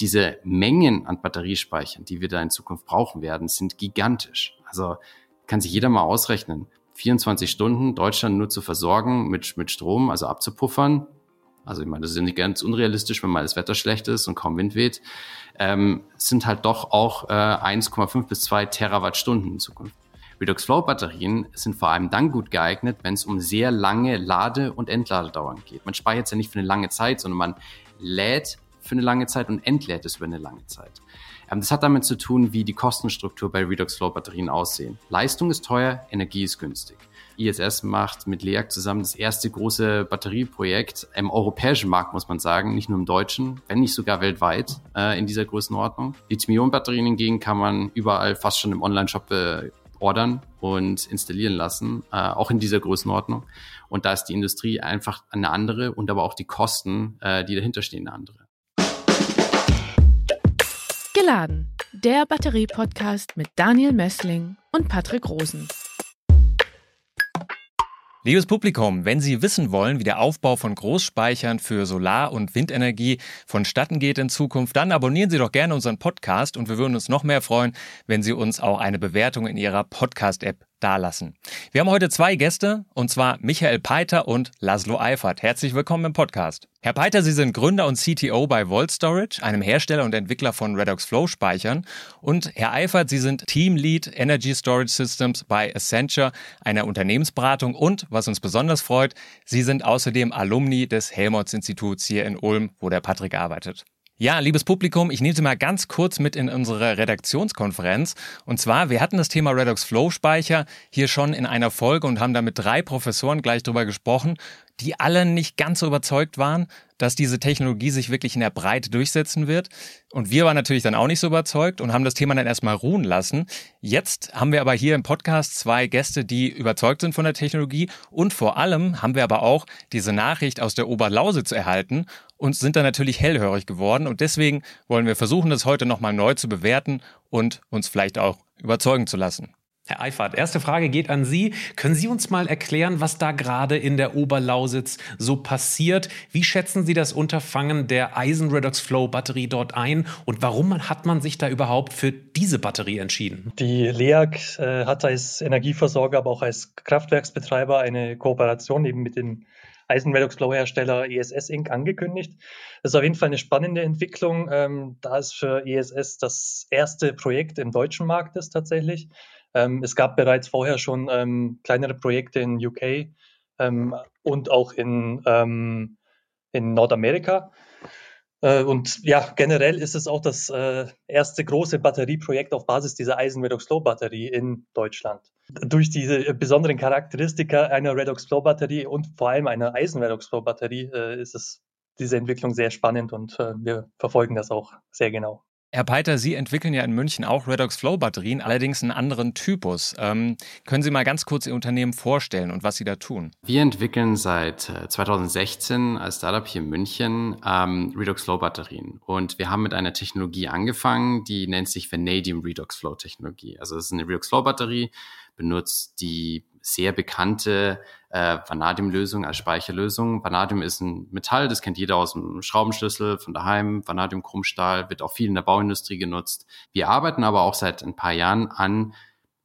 diese Mengen an Batteriespeichern, die wir da in Zukunft brauchen werden, sind gigantisch. Also kann sich jeder mal ausrechnen. 24 Stunden Deutschland nur zu versorgen mit, mit Strom, also abzupuffern. Also ich meine, das ist ja nicht ganz unrealistisch, wenn mal das Wetter schlecht ist und kaum Wind weht. Ähm, sind halt doch auch äh, 1,5 bis 2 Terawattstunden in Zukunft. Redox Flow Batterien sind vor allem dann gut geeignet, wenn es um sehr lange Lade- und Entladedauern geht. Man speichert es ja nicht für eine lange Zeit, sondern man lädt für eine lange Zeit und entlädt es über eine lange Zeit. Ähm, das hat damit zu tun, wie die Kostenstruktur bei Redox Flow Batterien aussehen. Leistung ist teuer, Energie ist günstig. ISS macht mit LEAG zusammen das erste große Batterieprojekt im europäischen Markt, muss man sagen, nicht nur im deutschen, wenn nicht sogar weltweit äh, in dieser Größenordnung. Lithium-Ionen-Batterien hingegen kann man überall fast schon im Online-Shop äh, ordern und installieren lassen, äh, auch in dieser Größenordnung. Und da ist die Industrie einfach eine andere und aber auch die Kosten, äh, die dahinter stehen, eine andere. Geladen, der Batterie-Podcast mit Daniel Messling und Patrick Rosen. Liebes Publikum, wenn Sie wissen wollen, wie der Aufbau von Großspeichern für Solar- und Windenergie vonstatten geht in Zukunft, dann abonnieren Sie doch gerne unseren Podcast und wir würden uns noch mehr freuen, wenn Sie uns auch eine Bewertung in Ihrer Podcast-App dalassen. Wir haben heute zwei Gäste, und zwar Michael Peiter und Laszlo Eifert. Herzlich willkommen im Podcast. Herr Peiter, Sie sind Gründer und CTO bei Volt Storage, einem Hersteller und Entwickler von Redox Flow Speichern. Und Herr Eifert, Sie sind Team Lead Energy Storage Systems bei Accenture, einer Unternehmensberatung. Und, was uns besonders freut, Sie sind außerdem Alumni des Helmholtz Instituts hier in Ulm, wo der Patrick arbeitet. Ja, liebes Publikum, ich nehme Sie mal ganz kurz mit in unsere Redaktionskonferenz. Und zwar, wir hatten das Thema Redox Flow Speicher hier schon in einer Folge und haben da mit drei Professoren gleich drüber gesprochen, die alle nicht ganz so überzeugt waren, dass diese Technologie sich wirklich in der Breite durchsetzen wird. Und wir waren natürlich dann auch nicht so überzeugt und haben das Thema dann erstmal ruhen lassen. Jetzt haben wir aber hier im Podcast zwei Gäste, die überzeugt sind von der Technologie und vor allem haben wir aber auch diese Nachricht aus der Oberlausitz erhalten und sind dann natürlich hellhörig geworden. Und deswegen wollen wir versuchen, das heute nochmal neu zu bewerten und uns vielleicht auch überzeugen zu lassen. Herr Eifert, erste Frage geht an Sie. Können Sie uns mal erklären, was da gerade in der Oberlausitz so passiert? Wie schätzen Sie das Unterfangen der Eisen Redox Flow Batterie dort ein und warum hat man sich da überhaupt für diese Batterie entschieden? Die LEAG äh, hat als Energieversorger, aber auch als Kraftwerksbetreiber eine Kooperation eben mit den Eisen Redox Flow Hersteller ESS Inc. angekündigt. Das ist auf jeden Fall eine spannende Entwicklung, ähm, da es für ESS das erste Projekt im deutschen Markt ist tatsächlich. Ähm, es gab bereits vorher schon ähm, kleinere Projekte in UK ähm, und auch in, ähm, in Nordamerika. Äh, und ja, generell ist es auch das äh, erste große Batterieprojekt auf Basis dieser Eisen Redox Flow Batterie in Deutschland. Durch diese besonderen Charakteristika einer Redox Flow Batterie und vor allem einer Eisen Redox Flow Batterie äh, ist es diese Entwicklung sehr spannend und äh, wir verfolgen das auch sehr genau. Herr Peiter, Sie entwickeln ja in München auch Redox Flow Batterien, allerdings einen anderen Typus. Ähm, können Sie mal ganz kurz Ihr Unternehmen vorstellen und was Sie da tun? Wir entwickeln seit 2016 äh, als Startup hier in München ähm, Redox Flow Batterien. Und wir haben mit einer Technologie angefangen, die nennt sich Vanadium Redox Flow Technologie. Also es ist eine Redox Flow Batterie, benutzt die sehr bekannte äh, Vanadium-Lösung als Speicherlösung. Vanadium ist ein Metall, das kennt jeder aus dem Schraubenschlüssel von daheim. Vanadium-Chromstahl wird auch viel in der Bauindustrie genutzt. Wir arbeiten aber auch seit ein paar Jahren an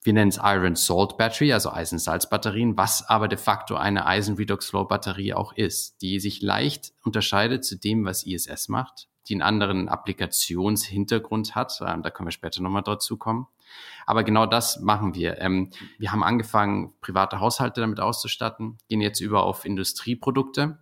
wir nennen es Iron Salt Battery, also Eisensalzbatterien, was aber de facto eine Eisen Redox Flow Batterie auch ist, die sich leicht unterscheidet zu dem, was ISS macht, die einen anderen Applikationshintergrund hat. Ähm, da können wir später nochmal dazu kommen. Aber genau das machen wir. Ähm, wir haben angefangen, private Haushalte damit auszustatten, gehen jetzt über auf Industrieprodukte,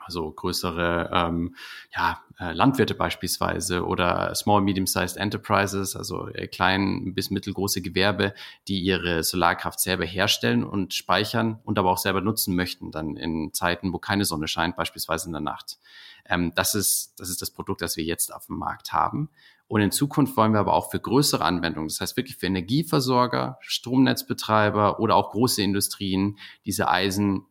also größere ähm, ja, äh, Landwirte beispielsweise oder Small Medium-Sized Enterprises, also äh, klein bis mittelgroße Gewerbe, die ihre Solarkraft selber herstellen und speichern und aber auch selber nutzen möchten, dann in Zeiten, wo keine Sonne scheint, beispielsweise in der Nacht. Ähm, das, ist, das ist das Produkt, das wir jetzt auf dem Markt haben. Und in Zukunft wollen wir aber auch für größere Anwendungen, das heißt wirklich für Energieversorger, Stromnetzbetreiber oder auch große Industrien, diese Eisen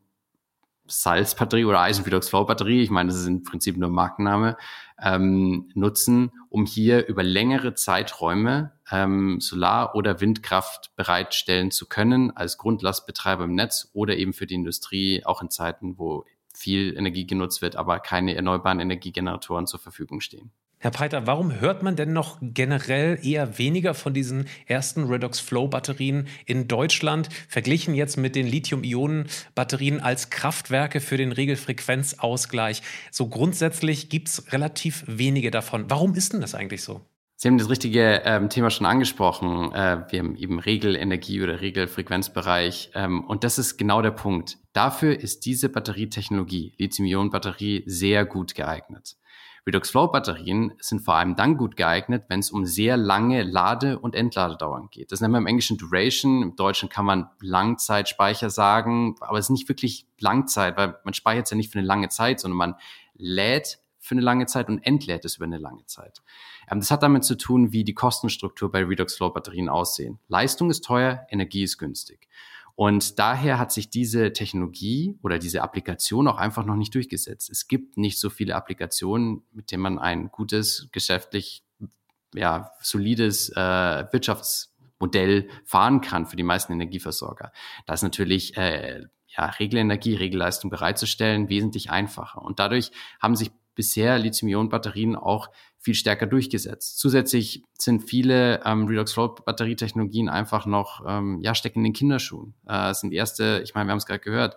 Salzbatterie oder Eisenredox Flow Batterie, ich meine, das ist im Prinzip nur Markenname, ähm, nutzen, um hier über längere Zeiträume ähm, Solar- oder Windkraft bereitstellen zu können als Grundlastbetreiber im Netz oder eben für die Industrie, auch in Zeiten, wo viel Energie genutzt wird, aber keine erneuerbaren Energiegeneratoren zur Verfügung stehen. Herr Preiter, warum hört man denn noch generell eher weniger von diesen ersten Redox Flow Batterien in Deutschland, verglichen jetzt mit den Lithium-Ionen-Batterien als Kraftwerke für den Regelfrequenzausgleich? So grundsätzlich gibt es relativ wenige davon. Warum ist denn das eigentlich so? Sie haben das richtige ähm, Thema schon angesprochen. Äh, wir haben eben Regelenergie oder Regelfrequenzbereich. Ähm, und das ist genau der Punkt. Dafür ist diese Batterietechnologie, Lithium-Ionen-Batterie, sehr gut geeignet. Redox-Flow-Batterien sind vor allem dann gut geeignet, wenn es um sehr lange Lade- und Entladedauern geht. Das nennen wir im Englischen Duration. Im Deutschen kann man Langzeitspeicher sagen, aber es ist nicht wirklich Langzeit, weil man speichert es ja nicht für eine lange Zeit, sondern man lädt für eine lange Zeit und entlädt es über eine lange Zeit. Ähm, das hat damit zu tun, wie die Kostenstruktur bei Redox Flow Batterien aussehen. Leistung ist teuer, Energie ist günstig. Und daher hat sich diese Technologie oder diese Applikation auch einfach noch nicht durchgesetzt. Es gibt nicht so viele Applikationen, mit denen man ein gutes, geschäftlich, ja, solides äh, Wirtschaftsmodell fahren kann für die meisten Energieversorger. Da ist natürlich äh, ja, Regelenergie, Regelleistung bereitzustellen wesentlich einfacher. Und dadurch haben sich bisher Lithium-Ionen-Batterien auch viel stärker durchgesetzt. Zusätzlich sind viele ähm, Redox-Flow-Batterietechnologien einfach noch, ähm, ja, stecken in den Kinderschuhen. Äh, es sind erste, ich meine, wir haben es gerade gehört,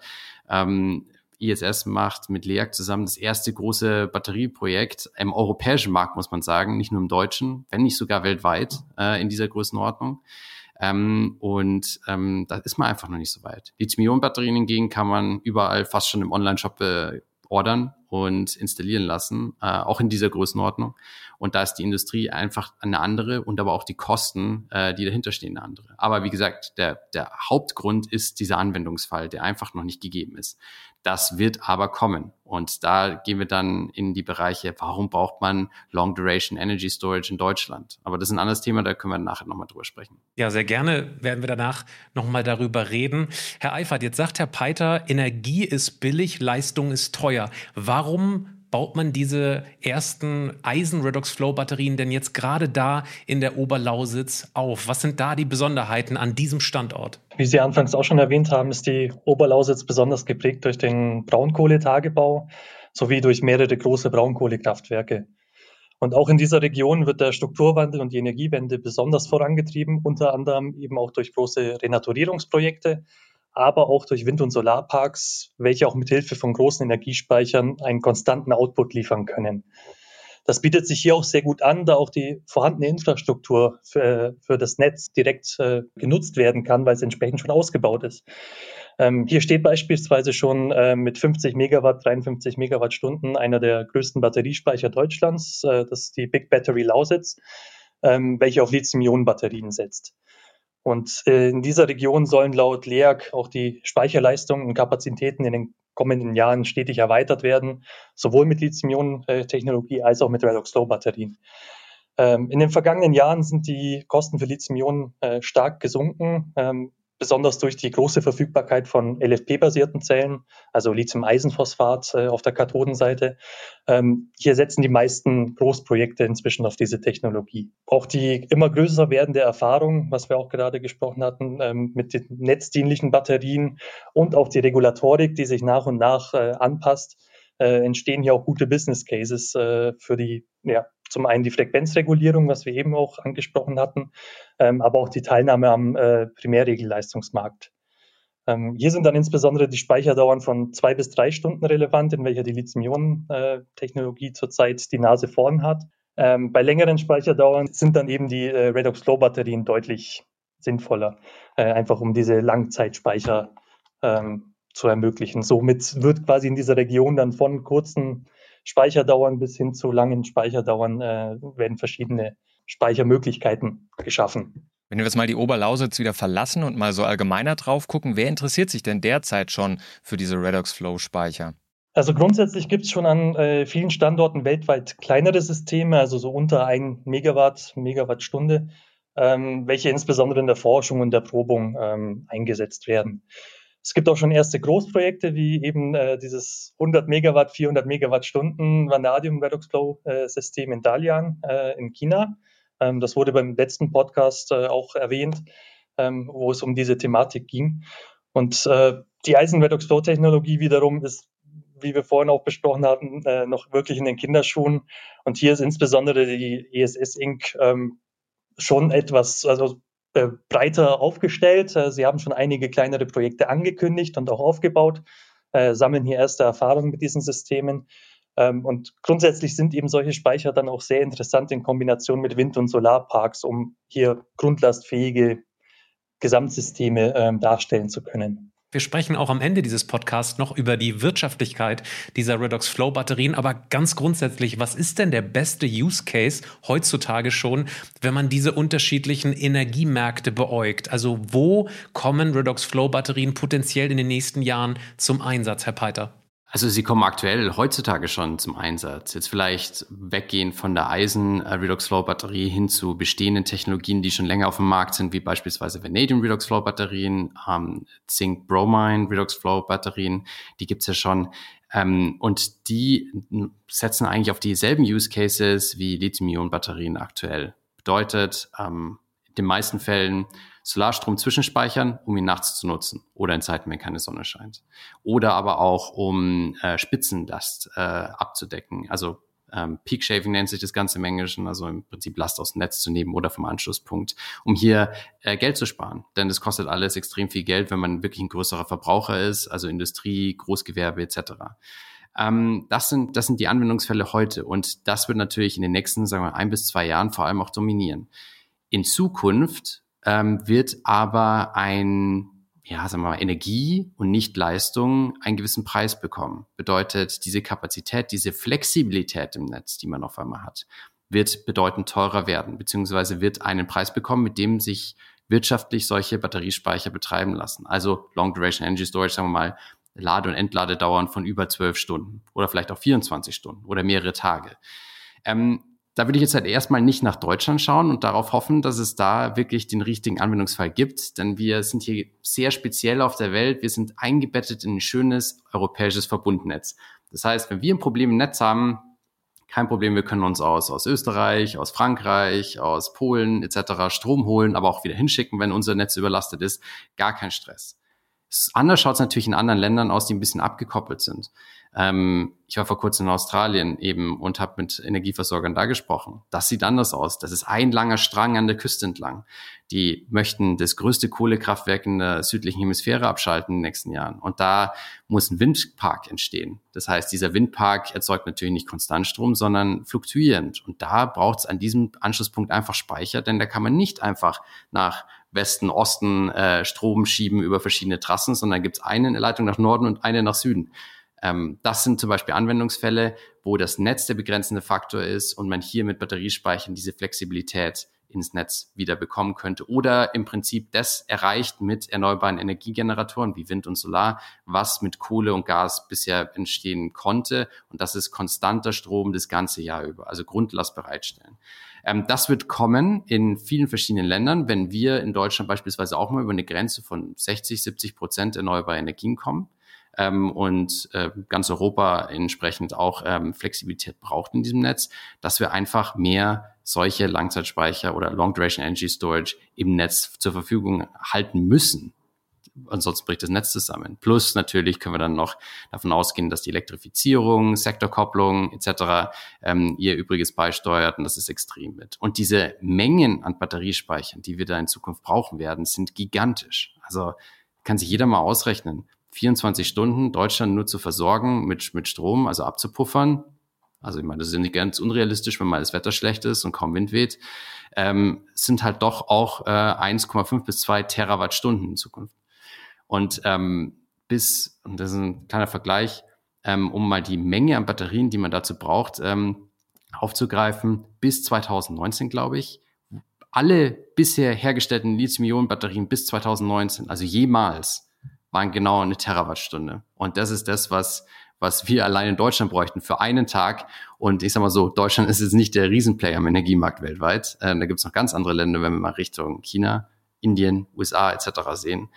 ähm, ISS macht mit LEAG zusammen das erste große Batterieprojekt im europäischen Markt, muss man sagen, nicht nur im deutschen, wenn nicht sogar weltweit äh, in dieser Größenordnung. Ähm, und ähm, da ist man einfach noch nicht so weit. Lithium-Ionen-Batterien hingegen kann man überall fast schon im Online-Shop äh, ordern und installieren lassen, äh, auch in dieser Größenordnung. Und da ist die Industrie einfach eine andere und aber auch die Kosten, äh, die dahinter stehen, eine andere. Aber wie gesagt, der, der Hauptgrund ist dieser Anwendungsfall, der einfach noch nicht gegeben ist. Das wird aber kommen. Und da gehen wir dann in die Bereiche, warum braucht man Long Duration Energy Storage in Deutschland? Aber das ist ein anderes Thema, da können wir nachher nochmal drüber sprechen. Ja, sehr gerne werden wir danach nochmal darüber reden. Herr Eifert, jetzt sagt Herr Peiter, Energie ist billig, Leistung ist teuer. Warum baut man diese ersten Eisen-Redox-Flow-Batterien denn jetzt gerade da in der Oberlausitz auf? Was sind da die Besonderheiten an diesem Standort? Wie Sie anfangs auch schon erwähnt haben, ist die Oberlausitz besonders geprägt durch den Braunkohletagebau sowie durch mehrere große Braunkohlekraftwerke. Und auch in dieser Region wird der Strukturwandel und die Energiewende besonders vorangetrieben, unter anderem eben auch durch große Renaturierungsprojekte, aber auch durch Wind- und Solarparks, welche auch mit Hilfe von großen Energiespeichern einen konstanten Output liefern können. Das bietet sich hier auch sehr gut an, da auch die vorhandene Infrastruktur für, für das Netz direkt äh, genutzt werden kann, weil es entsprechend schon ausgebaut ist. Ähm, hier steht beispielsweise schon äh, mit 50 Megawatt, 53 Megawattstunden einer der größten Batteriespeicher Deutschlands, äh, das ist die Big Battery Lausitz, ähm, welche auf Lithium-Ionen-Batterien setzt. Und äh, in dieser Region sollen laut LEAG auch die Speicherleistungen und Kapazitäten in den kommenden Jahren stetig erweitert werden, sowohl mit Lithium-Ionen-Technologie als auch mit Redox-Flow-Batterien. Ähm, in den vergangenen Jahren sind die Kosten für Lithium-Ionen äh, stark gesunken. Ähm, besonders durch die große Verfügbarkeit von LFP-basierten Zellen, also Lithium-Eisenphosphat äh, auf der Kathodenseite. Ähm, hier setzen die meisten Großprojekte inzwischen auf diese Technologie. Auch die immer größer werdende Erfahrung, was wir auch gerade gesprochen hatten, ähm, mit den netzdienlichen Batterien und auch die Regulatorik, die sich nach und nach äh, anpasst, äh, entstehen hier auch gute Business Cases äh, für die ja, zum einen die Frequenzregulierung, was wir eben auch angesprochen hatten, ähm, aber auch die Teilnahme am äh, Primärregelleistungsmarkt. Ähm, hier sind dann insbesondere die Speicherdauern von zwei bis drei Stunden relevant, in welcher die Lithium-Ionen-Technologie zurzeit die Nase vorn hat. Ähm, bei längeren Speicherdauern sind dann eben die äh, Redox-Flow-Batterien deutlich sinnvoller, äh, einfach um diese Langzeitspeicher ähm, zu ermöglichen. Somit wird quasi in dieser Region dann von kurzen Speicherdauern bis hin zu langen Speicherdauern äh, werden verschiedene Speichermöglichkeiten geschaffen. Wenn wir jetzt mal die Oberlausitz wieder verlassen und mal so allgemeiner drauf gucken, wer interessiert sich denn derzeit schon für diese Redox Flow Speicher? Also grundsätzlich gibt es schon an äh, vielen Standorten weltweit kleinere Systeme, also so unter 1 Megawatt, Megawattstunde, ähm, welche insbesondere in der Forschung und der Probung ähm, eingesetzt werden. Es gibt auch schon erste Großprojekte wie eben äh, dieses 100 Megawatt, 400 Megawattstunden Vanadium Redox Flow äh, System in Dalian äh, in China. Ähm, das wurde beim letzten Podcast äh, auch erwähnt, ähm, wo es um diese Thematik ging. Und äh, die Eisen Redox Flow Technologie wiederum ist wie wir vorhin auch besprochen hatten, äh, noch wirklich in den Kinderschuhen. Und hier ist insbesondere die ESS Inc. Ähm, schon etwas, also äh, breiter aufgestellt. Äh, sie haben schon einige kleinere Projekte angekündigt und auch aufgebaut, äh, sammeln hier erste Erfahrungen mit diesen Systemen. Ähm, und grundsätzlich sind eben solche Speicher dann auch sehr interessant in Kombination mit Wind- und Solarparks, um hier grundlastfähige Gesamtsysteme ähm, darstellen zu können. Wir sprechen auch am Ende dieses Podcasts noch über die Wirtschaftlichkeit dieser Redox Flow Batterien. Aber ganz grundsätzlich, was ist denn der beste Use Case heutzutage schon, wenn man diese unterschiedlichen Energiemärkte beäugt? Also wo kommen Redox Flow Batterien potenziell in den nächsten Jahren zum Einsatz, Herr Peiter? Also sie kommen aktuell heutzutage schon zum Einsatz. Jetzt vielleicht weggehen von der Eisen-Redox-Flow-Batterie hin zu bestehenden Technologien, die schon länger auf dem Markt sind, wie beispielsweise Vanadium Redox-Flow-Batterien, ähm, Zink-Bromine Redox-Flow-Batterien, die gibt's ja schon. Ähm, und die setzen eigentlich auf dieselben Use Cases wie Lithium-Ionen-Batterien aktuell. Bedeutet, ähm, den meisten Fällen Solarstrom zwischenspeichern, um ihn nachts zu nutzen oder in Zeiten, wenn keine Sonne scheint. Oder aber auch, um äh, Spitzenlast äh, abzudecken. Also ähm, Peak Shaving nennt sich das Ganze im Englischen, also im Prinzip Last aus dem Netz zu nehmen oder vom Anschlusspunkt, um hier äh, Geld zu sparen. Denn das kostet alles extrem viel Geld, wenn man wirklich ein größerer Verbraucher ist, also Industrie, Großgewerbe etc. Ähm, das, sind, das sind die Anwendungsfälle heute und das wird natürlich in den nächsten, sagen wir, ein bis zwei Jahren vor allem auch dominieren. In Zukunft ähm, wird aber ein, ja, sagen wir mal, Energie und nicht Leistung einen gewissen Preis bekommen. Bedeutet, diese Kapazität, diese Flexibilität im Netz, die man auf einmal hat, wird bedeutend teurer werden, beziehungsweise wird einen Preis bekommen, mit dem sich wirtschaftlich solche Batteriespeicher betreiben lassen. Also Long Duration Energy Storage, sagen wir mal, Lade- und Entladedauern von über zwölf Stunden oder vielleicht auch 24 Stunden oder mehrere Tage. Ähm, da würde ich jetzt halt erstmal nicht nach Deutschland schauen und darauf hoffen, dass es da wirklich den richtigen Anwendungsfall gibt, denn wir sind hier sehr speziell auf der Welt. Wir sind eingebettet in ein schönes europäisches Verbundnetz. Das heißt, wenn wir ein Problem im Netz haben, kein Problem, wir können uns aus, aus Österreich, aus Frankreich, aus Polen etc. Strom holen, aber auch wieder hinschicken, wenn unser Netz überlastet ist. Gar kein Stress. Anders schaut es natürlich in anderen Ländern aus, die ein bisschen abgekoppelt sind. Ähm, ich war vor kurzem in Australien eben und habe mit Energieversorgern da gesprochen. Das sieht anders aus. Das ist ein langer Strang an der Küste entlang. Die möchten das größte Kohlekraftwerk in der südlichen Hemisphäre abschalten in den nächsten Jahren. Und da muss ein Windpark entstehen. Das heißt, dieser Windpark erzeugt natürlich nicht konstant Strom, sondern fluktuierend. Und da braucht es an diesem Anschlusspunkt einfach Speicher, denn da kann man nicht einfach nach Westen, Osten äh, Strom schieben über verschiedene Trassen, sondern gibt es eine Leitung nach Norden und eine nach Süden. Ähm, das sind zum Beispiel Anwendungsfälle, wo das Netz der begrenzende Faktor ist und man hier mit Batteriespeichern diese Flexibilität ins Netz wieder bekommen könnte oder im Prinzip das erreicht mit erneuerbaren Energiegeneratoren wie Wind und Solar, was mit Kohle und Gas bisher entstehen konnte. Und das ist konstanter Strom das ganze Jahr über, also Grundlast bereitstellen. Ähm, das wird kommen in vielen verschiedenen Ländern, wenn wir in Deutschland beispielsweise auch mal über eine Grenze von 60, 70 Prozent erneuerbare Energien kommen ähm, und äh, ganz Europa entsprechend auch ähm, Flexibilität braucht in diesem Netz, dass wir einfach mehr solche Langzeitspeicher oder Long Duration Energy Storage im Netz zur Verfügung halten müssen. Ansonsten bricht das Netz zusammen. Plus natürlich können wir dann noch davon ausgehen, dass die Elektrifizierung, Sektorkopplung etc. Ähm, ihr Übriges beisteuert und das ist extrem mit. Und diese Mengen an Batteriespeichern, die wir da in Zukunft brauchen werden, sind gigantisch. Also kann sich jeder mal ausrechnen. 24 Stunden Deutschland nur zu versorgen mit, mit Strom, also abzupuffern. Also ich meine, das ist ja nicht ganz unrealistisch, wenn mal das Wetter schlecht ist und kaum Wind weht. Ähm, sind halt doch auch äh, 1,5 bis 2 Terawattstunden in Zukunft. Und ähm, bis, und das ist ein kleiner Vergleich, ähm, um mal die Menge an Batterien, die man dazu braucht, ähm, aufzugreifen, bis 2019, glaube ich, alle bisher hergestellten Lithium-Ionen-Batterien bis 2019, also jemals, waren genau eine Terawattstunde. Und das ist das, was, was wir allein in Deutschland bräuchten für einen Tag. Und ich sag mal so, Deutschland ist jetzt nicht der Riesenplayer am Energiemarkt weltweit. Ähm, da gibt es noch ganz andere Länder, wenn wir mal Richtung China, Indien, USA etc. sehen.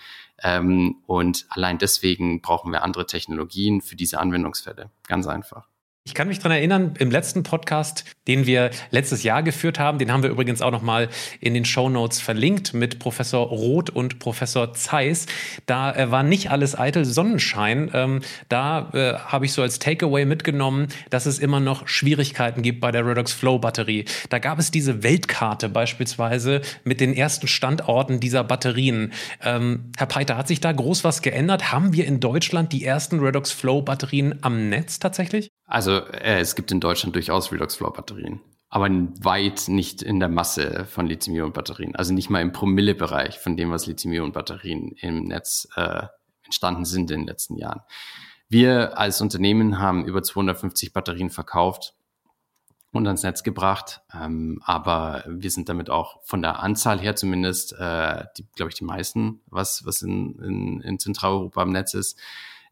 Ähm, und allein deswegen brauchen wir andere Technologien für diese Anwendungsfälle. Ganz einfach. Ich kann mich daran erinnern, im letzten Podcast, den wir letztes Jahr geführt haben, den haben wir übrigens auch nochmal in den Show Notes verlinkt mit Professor Roth und Professor Zeiss. Da äh, war nicht alles eitel Sonnenschein. Ähm, da äh, habe ich so als Takeaway mitgenommen, dass es immer noch Schwierigkeiten gibt bei der Redox Flow Batterie. Da gab es diese Weltkarte beispielsweise mit den ersten Standorten dieser Batterien. Ähm, Herr Peiter, hat sich da groß was geändert? Haben wir in Deutschland die ersten Redox Flow Batterien am Netz tatsächlich? Also äh, es gibt in Deutschland durchaus Redox-Flow-Batterien, aber weit nicht in der Masse von Lithium-Ionen-Batterien. Also nicht mal im Promille-Bereich von dem, was Lithium-Ionen-Batterien im Netz äh, entstanden sind in den letzten Jahren. Wir als Unternehmen haben über 250 Batterien verkauft und ans Netz gebracht, ähm, aber wir sind damit auch von der Anzahl her zumindest, äh, glaube ich, die meisten, was, was in, in, in Zentraleuropa im Netz ist.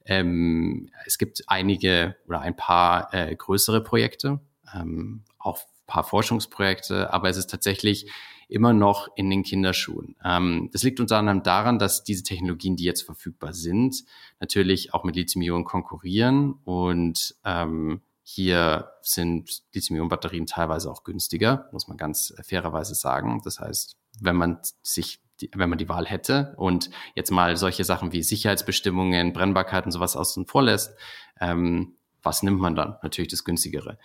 Ähm, es gibt einige oder ein paar äh, größere Projekte, ähm, auch ein paar Forschungsprojekte, aber es ist tatsächlich immer noch in den Kinderschuhen. Ähm, das liegt unter anderem daran, dass diese Technologien, die jetzt verfügbar sind, natürlich auch mit Lithium-Ionen konkurrieren und ähm, hier sind Lithium-Ionen-Batterien teilweise auch günstiger, muss man ganz fairerweise sagen. Das heißt, wenn man sich die, wenn man die Wahl hätte und jetzt mal solche Sachen wie Sicherheitsbestimmungen, Brennbarkeit und sowas außen vor lässt, ähm, was nimmt man dann? Natürlich das günstigere.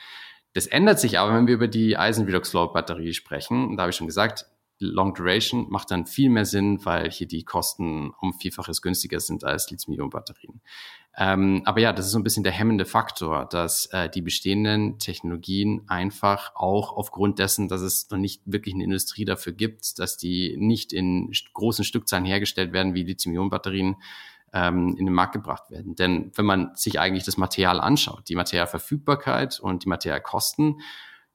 Das ändert sich aber, wenn wir über die Eisen Redox Flow Batterie sprechen. Da habe ich schon gesagt, Long Duration macht dann viel mehr Sinn, weil hier die Kosten um Vielfaches günstiger sind als Lithium-Ionen-Batterien. Ähm, aber ja, das ist so ein bisschen der hemmende Faktor, dass äh, die bestehenden Technologien einfach auch aufgrund dessen, dass es noch nicht wirklich eine Industrie dafür gibt, dass die nicht in großen Stückzahlen hergestellt werden wie Lithium-Ionen-Batterien, ähm, in den Markt gebracht werden. Denn wenn man sich eigentlich das Material anschaut, die Materialverfügbarkeit und die Materialkosten,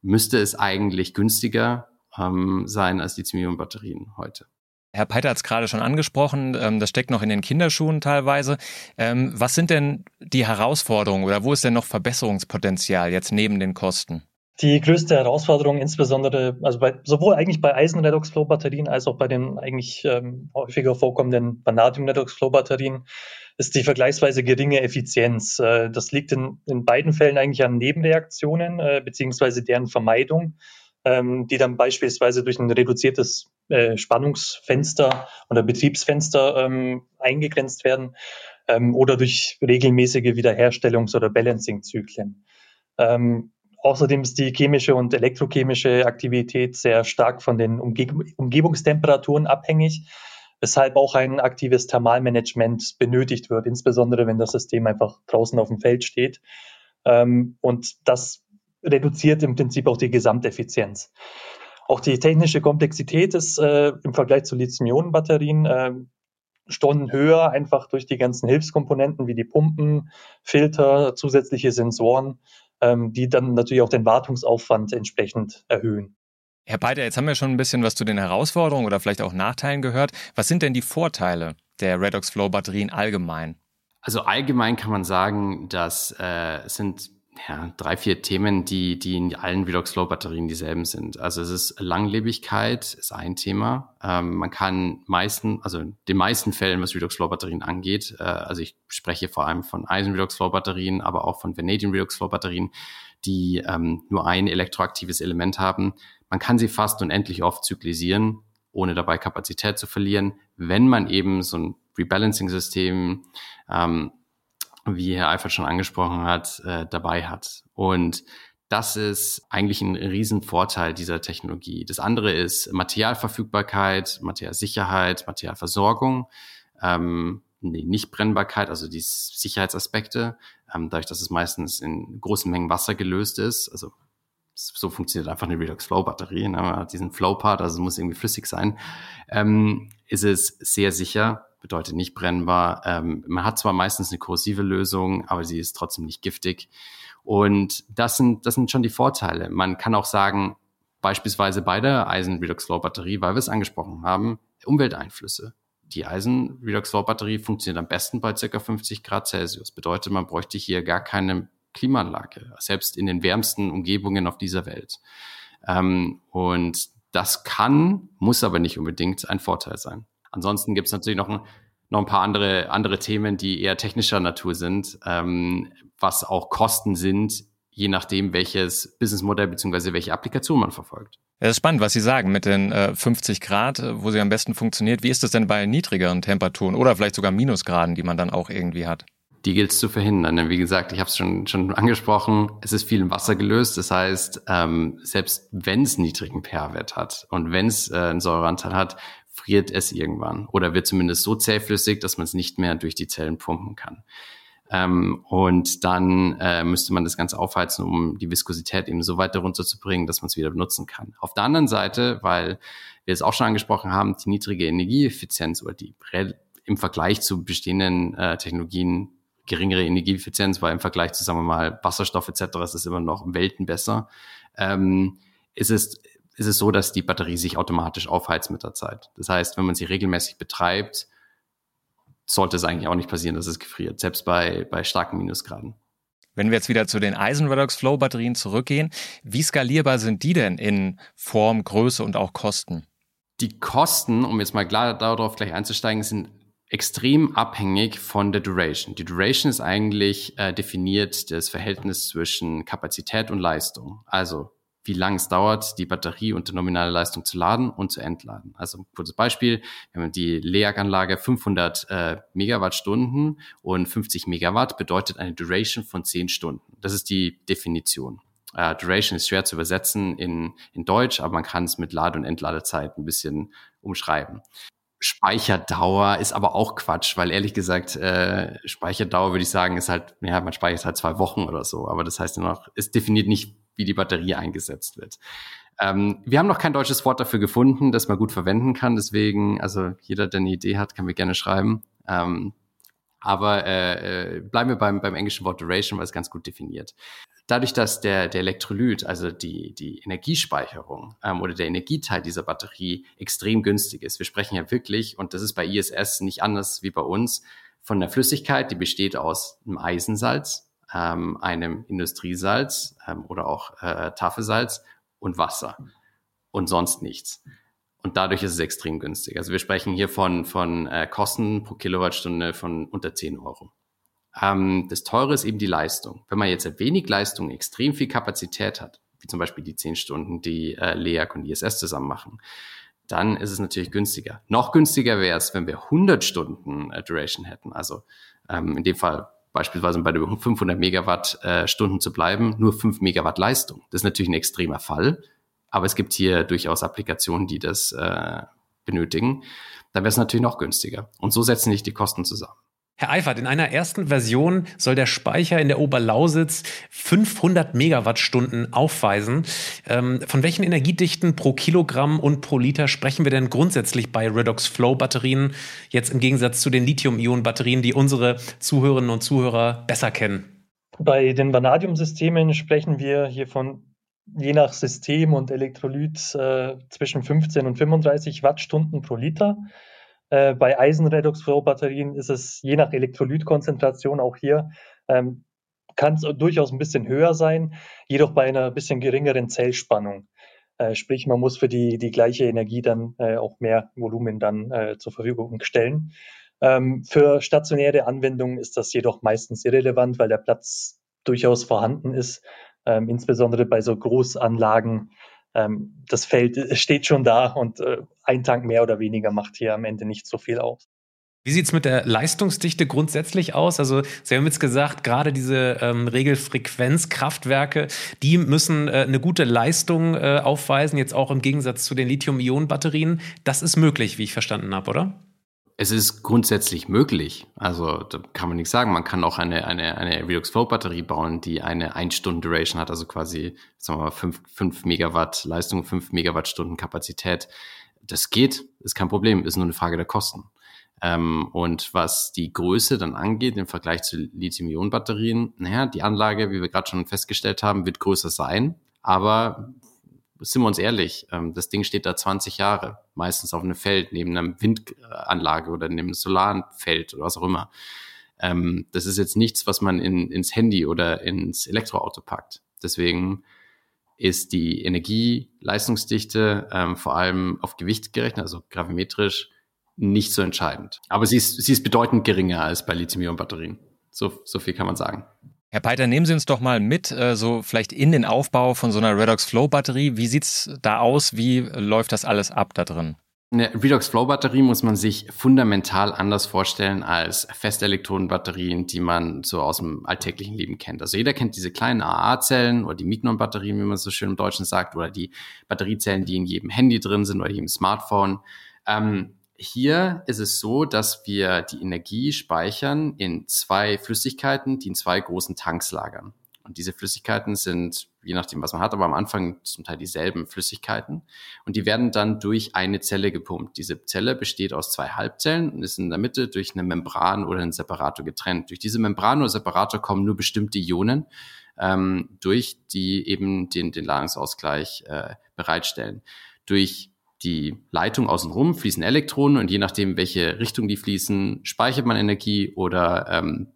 müsste es eigentlich günstiger ähm, sein als Lithium-Ionen-Batterien heute. Herr Peiter hat es gerade schon angesprochen, ähm, das steckt noch in den Kinderschuhen teilweise. Ähm, was sind denn die Herausforderungen oder wo ist denn noch Verbesserungspotenzial jetzt neben den Kosten? Die größte Herausforderung insbesondere, also bei, sowohl eigentlich bei Eisen-Redox-Flow-Batterien als auch bei den eigentlich ähm, häufiger vorkommenden Vanadium-Redox-Flow-Batterien, ist die vergleichsweise geringe Effizienz. Äh, das liegt in, in beiden Fällen eigentlich an Nebenreaktionen äh, beziehungsweise deren Vermeidung ähm, die dann beispielsweise durch ein reduziertes äh, Spannungsfenster oder Betriebsfenster ähm, eingegrenzt werden ähm, oder durch regelmäßige Wiederherstellungs- oder Balancing-Zyklen. Ähm, außerdem ist die chemische und elektrochemische Aktivität sehr stark von den Umge Umgebungstemperaturen abhängig, weshalb auch ein aktives Thermalmanagement benötigt wird, insbesondere wenn das System einfach draußen auf dem Feld steht. Ähm, und das reduziert im Prinzip auch die Gesamteffizienz. Auch die technische Komplexität ist äh, im Vergleich zu Lithium-Ionen-Batterien äh, Stunden höher, einfach durch die ganzen Hilfskomponenten wie die Pumpen, Filter, zusätzliche Sensoren, ähm, die dann natürlich auch den Wartungsaufwand entsprechend erhöhen. Herr Beiter, jetzt haben wir schon ein bisschen was zu den Herausforderungen oder vielleicht auch Nachteilen gehört. Was sind denn die Vorteile der Redox Flow Batterien allgemein? Also allgemein kann man sagen, dass äh, es sind ja, drei, vier Themen, die, die in allen Redox Flow Batterien dieselben sind. Also es ist Langlebigkeit ist ein Thema. Ähm, man kann meisten, also den meisten Fällen, was Redox Flow Batterien angeht, äh, also ich spreche vor allem von Eisen Redox Flow Batterien, aber auch von Vanadium Redox Flow Batterien, die ähm, nur ein elektroaktives Element haben. Man kann sie fast unendlich oft zyklisieren, ohne dabei Kapazität zu verlieren, wenn man eben so ein Rebalancing-System ähm, wie Herr Eifert schon angesprochen hat, äh, dabei hat. Und das ist eigentlich ein Riesenvorteil dieser Technologie. Das andere ist Materialverfügbarkeit, Materialsicherheit, Materialversorgung, ähm, nee, Nichtbrennbarkeit, also die Sicherheitsaspekte, ähm, dadurch, dass es meistens in großen Mengen Wasser gelöst ist. Also so funktioniert einfach eine Redox Flow Batterie. Ne? Man hat diesen Flow Part, also es muss irgendwie flüssig sein. Ähm, ist es sehr sicher bedeutet nicht brennbar. Ähm, man hat zwar meistens eine kursive Lösung, aber sie ist trotzdem nicht giftig. Und das sind, das sind schon die Vorteile. Man kann auch sagen, beispielsweise bei der Eisen Redox Flow Batterie, weil wir es angesprochen haben, Umwelteinflüsse. Die Eisen Redox Flow Batterie funktioniert am besten bei ca. 50 Grad Celsius. Bedeutet, man bräuchte hier gar keine Klimaanlage, selbst in den wärmsten Umgebungen auf dieser Welt. Ähm, und das kann, muss aber nicht unbedingt ein Vorteil sein. Ansonsten gibt es natürlich noch ein, noch ein paar andere, andere Themen, die eher technischer Natur sind, ähm, was auch Kosten sind, je nachdem, welches Businessmodell bzw. welche Applikation man verfolgt. Es ist spannend, was Sie sagen mit den äh, 50 Grad, äh, wo sie am besten funktioniert. Wie ist es denn bei niedrigeren Temperaturen oder vielleicht sogar Minusgraden, die man dann auch irgendwie hat? Die gilt es zu verhindern. Denn wie gesagt, ich habe es schon, schon angesprochen, es ist viel im Wasser gelöst. Das heißt, ähm, selbst wenn es niedrigen pH-Wert hat und wenn es äh, einen Säureanteil hat, friert es irgendwann oder wird zumindest so zähflüssig, dass man es nicht mehr durch die Zellen pumpen kann. Ähm, und dann äh, müsste man das Ganze aufheizen, um die Viskosität eben so weit runterzubringen, dass man es wieder benutzen kann. Auf der anderen Seite, weil wir es auch schon angesprochen haben, die niedrige Energieeffizienz oder die im Vergleich zu bestehenden äh, Technologien geringere Energieeffizienz, weil im Vergleich zu, sagen wir mal, Wasserstoff etc. ist es immer noch Welten besser. Ähm, es ist es so, dass die Batterie sich automatisch aufheizt mit der Zeit. Das heißt, wenn man sie regelmäßig betreibt, sollte es eigentlich auch nicht passieren, dass es gefriert, selbst bei, bei starken Minusgraden. Wenn wir jetzt wieder zu den Eisenredox Flow Batterien zurückgehen, wie skalierbar sind die denn in Form, Größe und auch Kosten? Die Kosten, um jetzt mal klar darauf gleich einzusteigen, sind extrem abhängig von der Duration. Die Duration ist eigentlich äh, definiert das Verhältnis zwischen Kapazität und Leistung. Also wie lange es dauert, die Batterie unter nominale Leistung zu laden und zu entladen. Also ein kurzes Beispiel, wir haben die LEAG-Anlage 500 äh, Megawattstunden und 50 Megawatt bedeutet eine Duration von 10 Stunden. Das ist die Definition. Uh, Duration ist schwer zu übersetzen in, in Deutsch, aber man kann es mit Lade- und Entladezeit ein bisschen umschreiben. Speicherdauer ist aber auch Quatsch, weil ehrlich gesagt, äh, Speicherdauer würde ich sagen, ist halt, ja, man speichert halt zwei Wochen oder so, aber das heißt ja noch, es definiert nicht, wie die Batterie eingesetzt wird. Ähm, wir haben noch kein deutsches Wort dafür gefunden, das man gut verwenden kann. Deswegen, also jeder, der eine Idee hat, kann mir gerne schreiben. Ähm, aber äh, äh, bleiben wir beim, beim englischen Wort Duration, weil es ganz gut definiert. Dadurch, dass der, der Elektrolyt, also die, die Energiespeicherung ähm, oder der Energieteil dieser Batterie extrem günstig ist. Wir sprechen ja wirklich, und das ist bei ISS nicht anders wie bei uns, von der Flüssigkeit, die besteht aus einem Eisensalz, ähm, einem Industriesalz ähm, oder auch äh, Tafelsalz und Wasser und sonst nichts. Und dadurch ist es extrem günstig. Also wir sprechen hier von, von äh, Kosten pro Kilowattstunde von unter 10 Euro. Ähm, das Teure ist eben die Leistung. Wenn man jetzt wenig Leistung, extrem viel Kapazität hat, wie zum Beispiel die 10 Stunden, die äh, LEAC und ISS zusammen machen, dann ist es natürlich günstiger. Noch günstiger wäre es, wenn wir 100 Stunden äh, Duration hätten. Also ähm, in dem Fall beispielsweise bei den 500 Megawatt äh, zu bleiben, nur 5 Megawatt Leistung. Das ist natürlich ein extremer Fall, aber es gibt hier durchaus Applikationen, die das äh, benötigen. Dann wäre es natürlich noch günstiger. Und so setzen sich die Kosten zusammen. Herr Eifert, in einer ersten Version soll der Speicher in der Oberlausitz 500 Megawattstunden aufweisen. Ähm, von welchen Energiedichten pro Kilogramm und pro Liter sprechen wir denn grundsätzlich bei Redox Flow Batterien jetzt im Gegensatz zu den Lithium-Ionen-Batterien, die unsere Zuhörerinnen und Zuhörer besser kennen? Bei den Vanadium-Systemen sprechen wir hier von je nach System und Elektrolyt äh, zwischen 15 und 35 Wattstunden pro Liter. Äh, bei Eisenredox-Flow-Batterien ist es je nach Elektrolytkonzentration auch hier, ähm, kann es durchaus ein bisschen höher sein, jedoch bei einer bisschen geringeren Zellspannung. Äh, sprich, man muss für die, die gleiche Energie dann äh, auch mehr Volumen dann äh, zur Verfügung stellen. Ähm, für stationäre Anwendungen ist das jedoch meistens irrelevant, weil der Platz durchaus vorhanden ist, ähm, insbesondere bei so Großanlagen ähm, das Feld steht schon da und äh, ein Tank mehr oder weniger macht hier am Ende nicht so viel aus. Wie sieht es mit der Leistungsdichte grundsätzlich aus? Also Sie haben jetzt gesagt, gerade diese ähm, Regelfrequenzkraftwerke, die müssen äh, eine gute Leistung äh, aufweisen, jetzt auch im Gegensatz zu den Lithium-Ionen-Batterien. Das ist möglich, wie ich verstanden habe, oder? Es ist grundsätzlich möglich. Also da kann man nichts sagen. Man kann auch eine, eine, eine Redox Flow Batterie bauen, die eine 1 Stunden Duration hat, also quasi sagen wir mal 5, 5 Megawatt Leistung, 5 Megawattstunden Kapazität. Das geht, ist kein Problem, ist nur eine Frage der Kosten. Ähm, und was die Größe dann angeht im Vergleich zu Lithium-Ionen-Batterien, naja, die Anlage, wie wir gerade schon festgestellt haben, wird größer sein, aber sind wir uns ehrlich, ähm, das Ding steht da 20 Jahre, meistens auf einem Feld, neben einer Windanlage oder neben einem Solarfeld oder was auch immer. Ähm, das ist jetzt nichts, was man in, ins Handy oder ins Elektroauto packt. Deswegen ist die Energieleistungsdichte ähm, vor allem auf Gewicht gerechnet, also gravimetrisch, nicht so entscheidend. Aber sie ist, sie ist bedeutend geringer als bei Lithium-Ionen-Batterien. So, so viel kann man sagen. Herr Peiter, nehmen Sie uns doch mal mit, äh, so vielleicht in den Aufbau von so einer Redox Flow Batterie. Wie sieht's da aus? Wie läuft das alles ab da drin? Eine Redox Flow Batterie muss man sich fundamental anders vorstellen als Festelektronenbatterien, die man so aus dem alltäglichen Leben kennt. Also jeder kennt diese kleinen AA-Zellen oder die Mignon-Batterien, wie man so schön im Deutschen sagt, oder die Batteriezellen, die in jedem Handy drin sind oder jedem Smartphone. Ähm, hier ist es so, dass wir die Energie speichern in zwei Flüssigkeiten, die in zwei großen Tanks lagern. Und diese Flüssigkeiten sind, je nachdem, was man hat, aber am Anfang zum Teil dieselben Flüssigkeiten. Und die werden dann durch eine Zelle gepumpt. Diese Zelle besteht aus zwei Halbzellen und ist in der Mitte durch eine Membran oder einen Separator getrennt. Durch diese Membran oder Separator kommen nur bestimmte Ionen ähm, durch, die eben den, den Ladungsausgleich äh, bereitstellen. Durch die Leitung außenrum fließen Elektronen und je nachdem, welche Richtung die fließen, speichert man Energie oder ähm,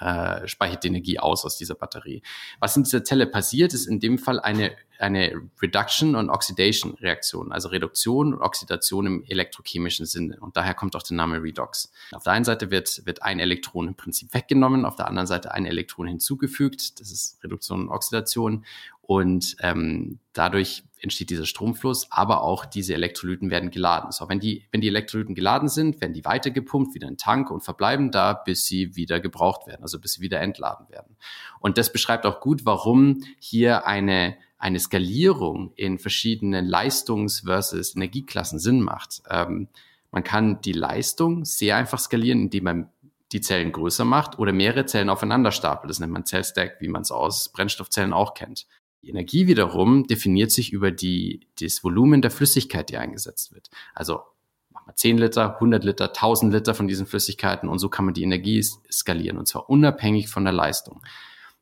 äh, speichert die Energie aus aus dieser Batterie. Was in dieser Zelle passiert, ist in dem Fall eine, eine Reduction- und Oxidation-Reaktion, also Reduktion und Oxidation im elektrochemischen Sinne. Und daher kommt auch der Name Redox. Auf der einen Seite wird, wird ein Elektron im Prinzip weggenommen, auf der anderen Seite ein Elektron hinzugefügt. Das ist Reduktion und Oxidation. Und ähm, dadurch entsteht dieser Stromfluss, aber auch diese Elektrolyten werden geladen. So, wenn die, wenn die Elektrolyten geladen sind, werden die weitergepumpt, wieder in den Tank und verbleiben da, bis sie wieder gebraucht werden, also bis sie wieder entladen werden. Und das beschreibt auch gut, warum hier eine, eine Skalierung in verschiedenen Leistungs- versus Energieklassen Sinn macht. Ähm, man kann die Leistung sehr einfach skalieren, indem man die Zellen größer macht oder mehrere Zellen aufeinander stapelt. Das nennt man Zellstack, wie man es aus Brennstoffzellen auch kennt. Die Energie wiederum definiert sich über die, das Volumen der Flüssigkeit, die eingesetzt wird. Also machen wir 10 Liter, 100 Liter, 1000 Liter von diesen Flüssigkeiten und so kann man die Energie skalieren und zwar unabhängig von der Leistung.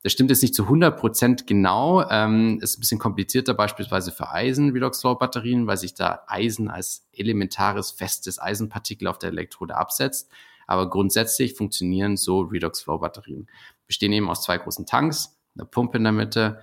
Das stimmt jetzt nicht zu 100 Prozent genau. Ähm, ist ein bisschen komplizierter beispielsweise für Eisen-Redox-Flow-Batterien, weil sich da Eisen als elementares, festes Eisenpartikel auf der Elektrode absetzt. Aber grundsätzlich funktionieren so Redox-Flow-Batterien. Bestehen eben aus zwei großen Tanks, einer Pumpe in der Mitte,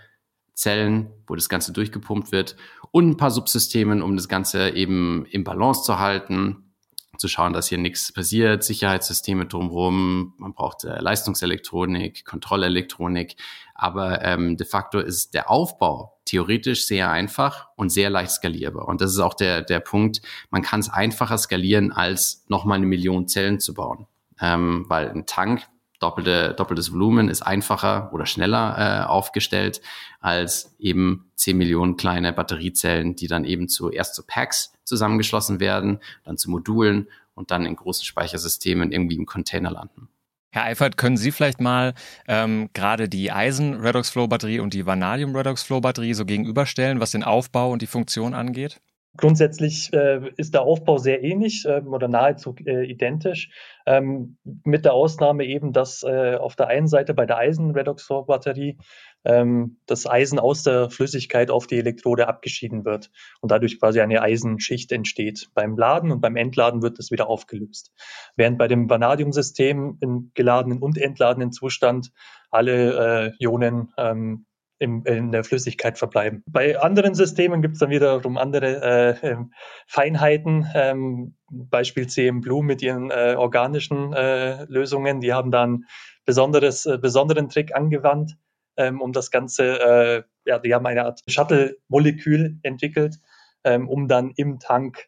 Zellen, wo das Ganze durchgepumpt wird und ein paar Subsystemen, um das Ganze eben im Balance zu halten, zu schauen, dass hier nichts passiert, Sicherheitssysteme drumherum, man braucht äh, Leistungselektronik, Kontrollelektronik, aber ähm, de facto ist der Aufbau theoretisch sehr einfach und sehr leicht skalierbar. Und das ist auch der, der Punkt, man kann es einfacher skalieren, als nochmal eine Million Zellen zu bauen. Ähm, weil ein Tank doppelte, doppeltes Volumen ist einfacher oder schneller äh, aufgestellt als eben 10 Millionen kleine Batteriezellen, die dann eben zuerst zu Packs zusammengeschlossen werden, dann zu Modulen und dann in großen Speichersystemen irgendwie im Container landen. Herr Eifert, können Sie vielleicht mal ähm, gerade die Eisen-Redox-Flow-Batterie und die Vanadium-Redox-Flow-Batterie so gegenüberstellen, was den Aufbau und die Funktion angeht? Grundsätzlich äh, ist der Aufbau sehr ähnlich äh, oder nahezu äh, identisch, ähm, mit der Ausnahme eben, dass äh, auf der einen Seite bei der Eisen-Redox-Batterie ähm, das Eisen aus der Flüssigkeit auf die Elektrode abgeschieden wird und dadurch quasi eine Eisenschicht entsteht. Beim Laden und beim Entladen wird das wieder aufgelöst. Während bei dem Vanadium-System im geladenen und entladenen Zustand alle äh, Ionen ähm, im, in der Flüssigkeit verbleiben. Bei anderen Systemen gibt es dann wiederum andere äh, ähm, Feinheiten, ähm, Beispiel CM Blue mit ihren äh, organischen äh, Lösungen. Die haben dann besonderes, äh, besonderen Trick angewandt, ähm, um das Ganze, äh, ja, die haben eine Art Shuttle-Molekül entwickelt, ähm, um dann im Tank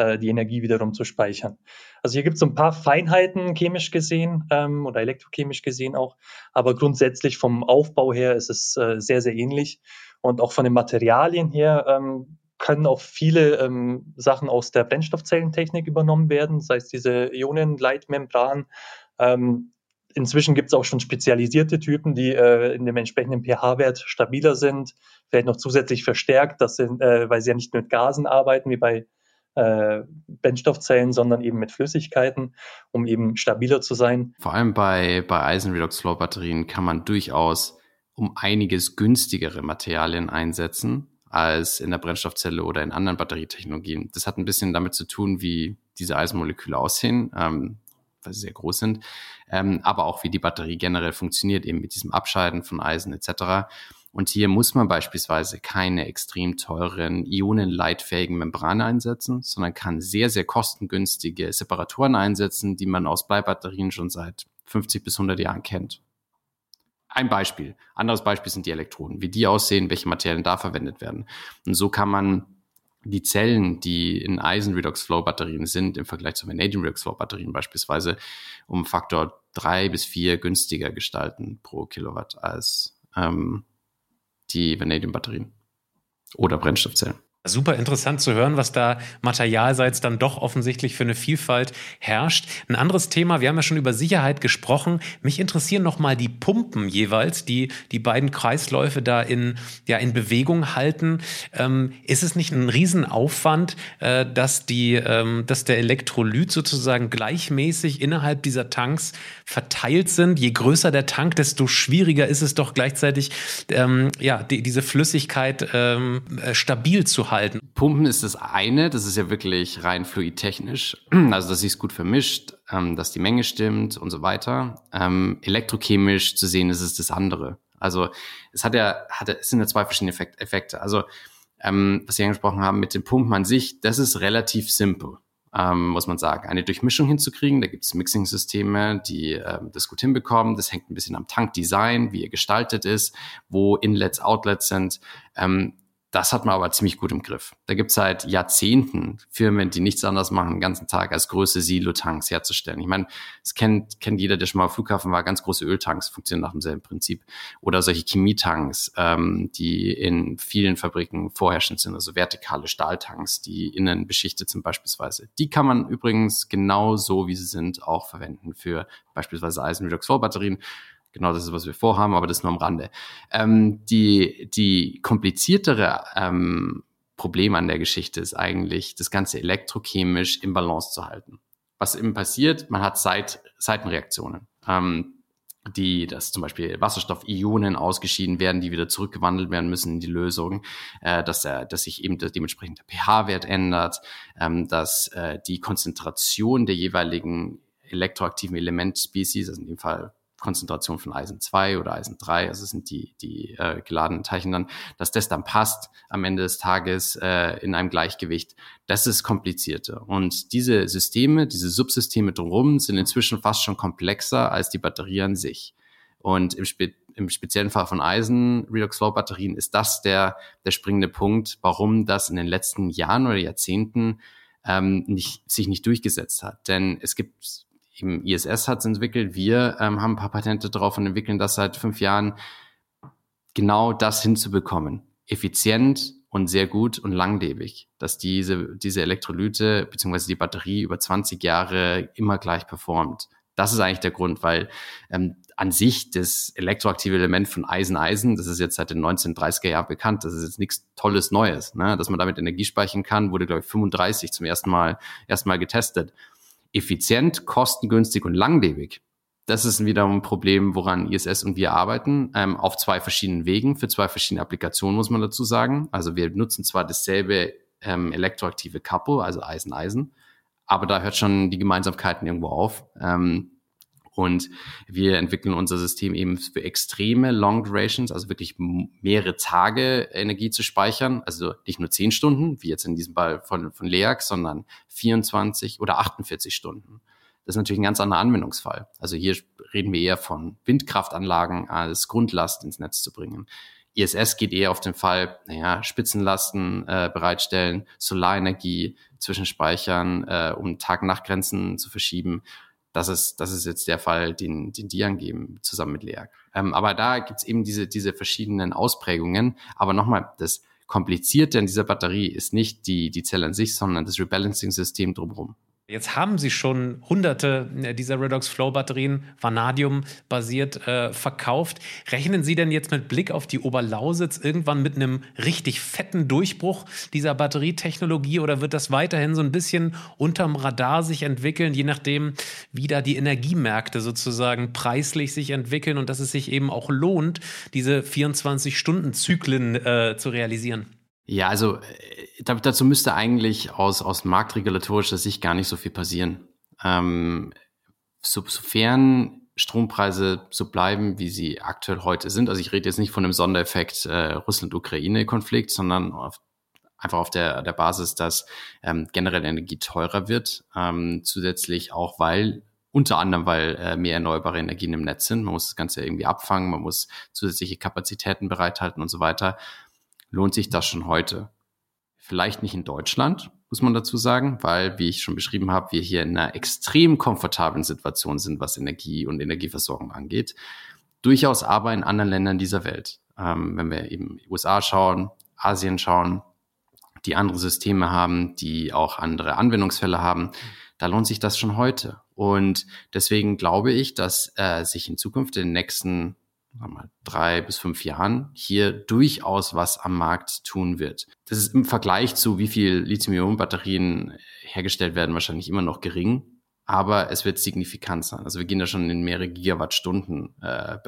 äh, die Energie wiederum zu speichern. Also hier gibt es ein paar Feinheiten chemisch gesehen ähm, oder elektrochemisch gesehen auch, aber grundsätzlich vom Aufbau her ist es äh, sehr, sehr ähnlich und auch von den Materialien her ähm, können auch viele ähm, Sachen aus der Brennstoffzellentechnik übernommen werden, sei es diese Ionenleitmembran. Ähm, inzwischen gibt es auch schon spezialisierte Typen, die äh, in dem entsprechenden pH-Wert stabiler sind, vielleicht noch zusätzlich verstärkt, das sind, äh, weil sie ja nicht mit Gasen arbeiten wie bei äh, Brennstoffzellen, sondern eben mit Flüssigkeiten, um eben stabiler zu sein. Vor allem bei, bei Eisen-Redox-Flow-Batterien kann man durchaus um einiges günstigere Materialien einsetzen als in der Brennstoffzelle oder in anderen Batterietechnologien. Das hat ein bisschen damit zu tun, wie diese Eisenmoleküle aussehen, ähm, weil sie sehr groß sind, ähm, aber auch wie die Batterie generell funktioniert, eben mit diesem Abscheiden von Eisen etc. Und hier muss man beispielsweise keine extrem teuren ionenleitfähigen Membrane einsetzen, sondern kann sehr, sehr kostengünstige Separatoren einsetzen, die man aus Bleibatterien schon seit 50 bis 100 Jahren kennt. ein Beispiel. Anderes Beispiel sind die Elektroden, wie die aussehen, welche Materialien da verwendet werden. Und so kann man die Zellen, die in Eisen Redox Flow Batterien sind, im Vergleich zu Vanadium Redox Flow Batterien beispielsweise um Faktor drei bis vier günstiger gestalten pro Kilowatt als ähm, die Vanadium Batterien oder Brennstoffzellen. Super interessant zu hören, was da materialseits dann doch offensichtlich für eine Vielfalt herrscht. Ein anderes Thema, wir haben ja schon über Sicherheit gesprochen. Mich interessieren nochmal die Pumpen jeweils, die die beiden Kreisläufe da in, ja, in Bewegung halten. Ähm, ist es nicht ein Riesenaufwand, äh, dass, die, ähm, dass der Elektrolyt sozusagen gleichmäßig innerhalb dieser Tanks verteilt sind? Je größer der Tank, desto schwieriger ist es doch gleichzeitig, ähm, ja, die, diese Flüssigkeit ähm, äh, stabil zu halten. Pumpen ist das eine, das ist ja wirklich rein fluidtechnisch, also dass sich es gut vermischt, ähm, dass die Menge stimmt und so weiter. Ähm, elektrochemisch zu sehen ist es das andere. Also es hat ja, hat, es sind ja zwei verschiedene Effekte. Also ähm, was Sie angesprochen haben mit den Pumpen an sich, das ist relativ simpel. Ähm, muss man sagen, eine Durchmischung hinzukriegen. Da gibt es Mixing-Systeme, die ähm, das gut hinbekommen. Das hängt ein bisschen am Tankdesign, wie er gestaltet ist, wo Inlets, Outlets sind. Ähm, das hat man aber ziemlich gut im Griff. Da gibt es seit Jahrzehnten Firmen, die nichts anderes machen, den ganzen Tag als größte Silo-Tanks herzustellen. Ich meine, es kennt, kennt jeder, der schon mal auf Flughafen war, ganz große Öltanks funktionieren nach demselben Prinzip. Oder solche Chemietanks, ähm, die in vielen Fabriken vorherrschend sind, also vertikale Stahltanks, die innen beschichtet sind beispielsweise. Die kann man übrigens genau so, wie sie sind, auch verwenden für beispielsweise Eisen-Redox-Flow-Batterien genau das ist, was wir vorhaben, aber das nur am Rande. Ähm, die, die kompliziertere ähm, Problem an der Geschichte ist eigentlich, das Ganze elektrochemisch im Balance zu halten. Was eben passiert, man hat Seit Seitenreaktionen. Ähm, die, dass zum Beispiel Wasserstoffionen ausgeschieden werden, die wieder zurückgewandelt werden müssen in die Lösung, äh, dass, er, dass sich eben der, dementsprechend der pH-Wert ändert, ähm, dass äh, die Konzentration der jeweiligen elektroaktiven Elementspecies, also in dem Fall Konzentration von Eisen 2 oder Eisen 3, also sind die, die äh, geladenen Teilchen dann, dass das dann passt am Ende des Tages äh, in einem Gleichgewicht, das ist komplizierter. Und diese Systeme, diese Subsysteme drumherum sind inzwischen fast schon komplexer als die Batterie an sich. Und im, Spe im speziellen Fall von Eisen Redox Flow Batterien ist das der, der springende Punkt, warum das in den letzten Jahren oder Jahrzehnten ähm, nicht, sich nicht durchgesetzt hat. Denn es gibt eben ISS hat es entwickelt, wir ähm, haben ein paar Patente drauf und entwickeln das seit fünf Jahren, genau das hinzubekommen. Effizient und sehr gut und langlebig, dass diese, diese Elektrolyte bzw. die Batterie über 20 Jahre immer gleich performt. Das ist eigentlich der Grund, weil ähm, an sich das elektroaktive Element von Eisen-Eisen, das ist jetzt seit den 1930er Jahren bekannt, das ist jetzt nichts Tolles Neues, ne? dass man damit Energie speichern kann, wurde glaube ich 35 zum ersten Mal, ersten Mal getestet effizient, kostengünstig und langlebig. Das ist wiederum ein Problem, woran ISS und wir arbeiten, ähm, auf zwei verschiedenen Wegen, für zwei verschiedene Applikationen, muss man dazu sagen. Also wir nutzen zwar dasselbe ähm, elektroaktive Couple, also Eisen-Eisen, aber da hört schon die Gemeinsamkeiten irgendwo auf. Ähm, und wir entwickeln unser System eben für extreme Long Durations, also wirklich mehrere Tage Energie zu speichern. Also nicht nur 10 Stunden, wie jetzt in diesem Fall von, von LEAC, sondern 24 oder 48 Stunden. Das ist natürlich ein ganz anderer Anwendungsfall. Also hier reden wir eher von Windkraftanlagen als Grundlast ins Netz zu bringen. ISS geht eher auf den Fall, naja, Spitzenlasten äh, bereitstellen, Solarenergie zwischenspeichern, äh, um Tag-Nacht-Grenzen zu verschieben das ist, das ist jetzt der Fall, den, den die angeben, zusammen mit LEAG. Ähm, aber da gibt's eben diese, diese verschiedenen Ausprägungen. Aber nochmal, das Komplizierte an dieser Batterie ist nicht die, die Zelle an sich, sondern das Rebalancing-System drumherum. Jetzt haben Sie schon hunderte äh, dieser Redox Flow Batterien Vanadium basiert äh, verkauft. Rechnen Sie denn jetzt mit Blick auf die Oberlausitz irgendwann mit einem richtig fetten Durchbruch dieser Batterietechnologie oder wird das weiterhin so ein bisschen unterm Radar sich entwickeln, je nachdem, wie da die Energiemärkte sozusagen preislich sich entwickeln und dass es sich eben auch lohnt, diese 24-Stunden-Zyklen äh, zu realisieren? Ja, also äh, dazu müsste eigentlich aus, aus marktregulatorischer Sicht gar nicht so viel passieren. Ähm, so, sofern Strompreise so bleiben, wie sie aktuell heute sind, also ich rede jetzt nicht von einem Sondereffekt äh, Russland-Ukraine-Konflikt, sondern auf, einfach auf der, der Basis, dass ähm, generell Energie teurer wird, ähm, zusätzlich auch, weil unter anderem, weil äh, mehr erneuerbare Energien im Netz sind. Man muss das Ganze irgendwie abfangen, man muss zusätzliche Kapazitäten bereithalten und so weiter. Lohnt sich das schon heute? Vielleicht nicht in Deutschland, muss man dazu sagen, weil, wie ich schon beschrieben habe, wir hier in einer extrem komfortablen Situation sind, was Energie und Energieversorgung angeht. Durchaus aber in anderen Ländern dieser Welt. Ähm, wenn wir eben USA schauen, Asien schauen, die andere Systeme haben, die auch andere Anwendungsfälle haben, da lohnt sich das schon heute. Und deswegen glaube ich, dass äh, sich in Zukunft in den nächsten mal, drei bis fünf Jahren hier durchaus was am Markt tun wird. Das ist im Vergleich zu wie viel Lithium-Ionen-Batterien hergestellt werden wahrscheinlich immer noch gering aber es wird signifikant sein. Also wir gehen da schon in mehrere Gigawattstunden äh,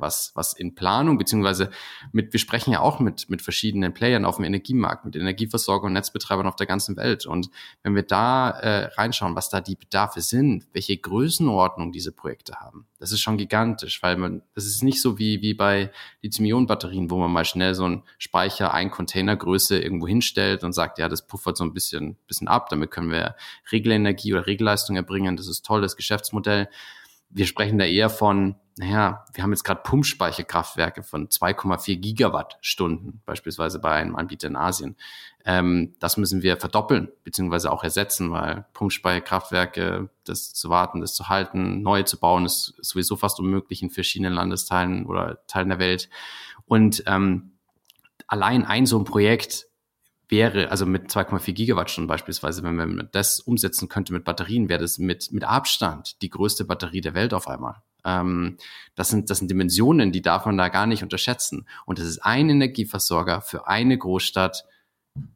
was, was in Planung, beziehungsweise mit, wir sprechen ja auch mit, mit verschiedenen Playern auf dem Energiemarkt, mit Energieversorgern und Netzbetreibern auf der ganzen Welt. Und wenn wir da äh, reinschauen, was da die Bedarfe sind, welche Größenordnung diese Projekte haben, das ist schon gigantisch, weil man, das ist nicht so wie, wie bei Lithium-Ionen-Batterien, wo man mal schnell so einen Speicher, ein Containergröße irgendwo hinstellt und sagt, ja, das puffert so ein bisschen, bisschen ab, damit können wir Regelenergie oder Regelleistung erbringen bringen. Das ist tolles Geschäftsmodell. Wir sprechen da eher von, naja, wir haben jetzt gerade Pumpspeicherkraftwerke von 2,4 Gigawattstunden, beispielsweise bei einem Anbieter in Asien. Ähm, das müssen wir verdoppeln, beziehungsweise auch ersetzen, weil Pumpspeicherkraftwerke, das zu warten, das zu halten, neue zu bauen, ist sowieso fast unmöglich in verschiedenen Landesteilen oder Teilen der Welt. Und ähm, allein ein so ein Projekt wäre, also mit 2,4 Gigawattstunden beispielsweise, wenn man das umsetzen könnte mit Batterien, wäre das mit, mit Abstand die größte Batterie der Welt auf einmal. Ähm, das, sind, das sind Dimensionen, die darf man da gar nicht unterschätzen. Und das ist ein Energieversorger für eine Großstadt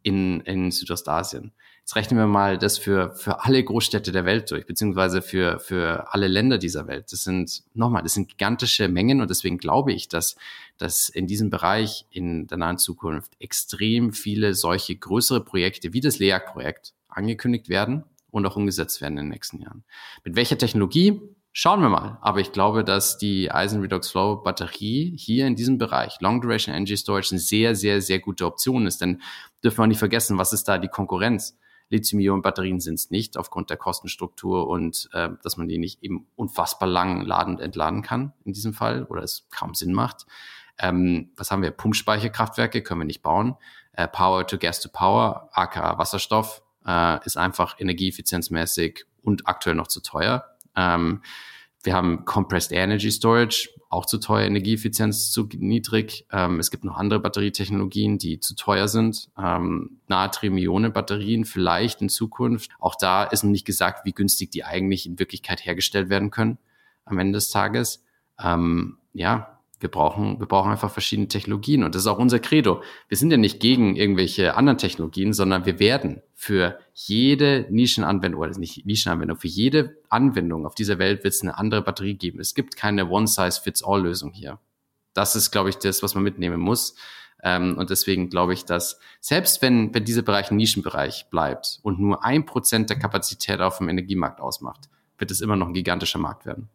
in, in Südostasien. Jetzt rechnen wir mal das für, für alle Großstädte der Welt durch, beziehungsweise für, für alle Länder dieser Welt. Das sind, nochmal, das sind gigantische Mengen und deswegen glaube ich, dass, dass in diesem Bereich in der nahen Zukunft extrem viele solche größere Projekte wie das LEAG-Projekt angekündigt werden und auch umgesetzt werden in den nächsten Jahren. Mit welcher Technologie? Schauen wir mal. Aber ich glaube, dass die Eisen Redox Flow Batterie hier in diesem Bereich Long Duration Energy Storage eine sehr, sehr, sehr gute Option ist. Denn dürfen wir nicht vergessen, was ist da die Konkurrenz? Lithium-Ionen-Batterien sind es nicht, aufgrund der Kostenstruktur und äh, dass man die nicht eben unfassbar lang laden und entladen kann in diesem Fall oder es kaum Sinn macht. Ähm, was haben wir? Pumpspeicherkraftwerke können wir nicht bauen. Äh, Power to Gas to Power, aka Wasserstoff, äh, ist einfach energieeffizienzmäßig und aktuell noch zu teuer. Ähm, wir haben Compressed Energy Storage, auch zu teuer, Energieeffizienz zu niedrig. Ähm, es gibt noch andere Batterietechnologien, die zu teuer sind. Ähm, Natrium-Ionen-Batterien vielleicht in Zukunft. Auch da ist noch nicht gesagt, wie günstig die eigentlich in Wirklichkeit hergestellt werden können am Ende des Tages. Ähm, ja, wir brauchen, wir brauchen einfach verschiedene Technologien. Und das ist auch unser Credo. Wir sind ja nicht gegen irgendwelche anderen Technologien, sondern wir werden für jede Nischenanwendung, oder nicht Nischenanwendung, für jede Anwendung auf dieser Welt wird es eine andere Batterie geben. Es gibt keine One-Size-Fits-All-Lösung hier. Das ist, glaube ich, das, was man mitnehmen muss. Ähm, und deswegen glaube ich, dass selbst wenn, wenn dieser Bereich ein Nischenbereich bleibt und nur ein Prozent der Kapazität auf dem Energiemarkt ausmacht, wird es immer noch ein gigantischer Markt werden.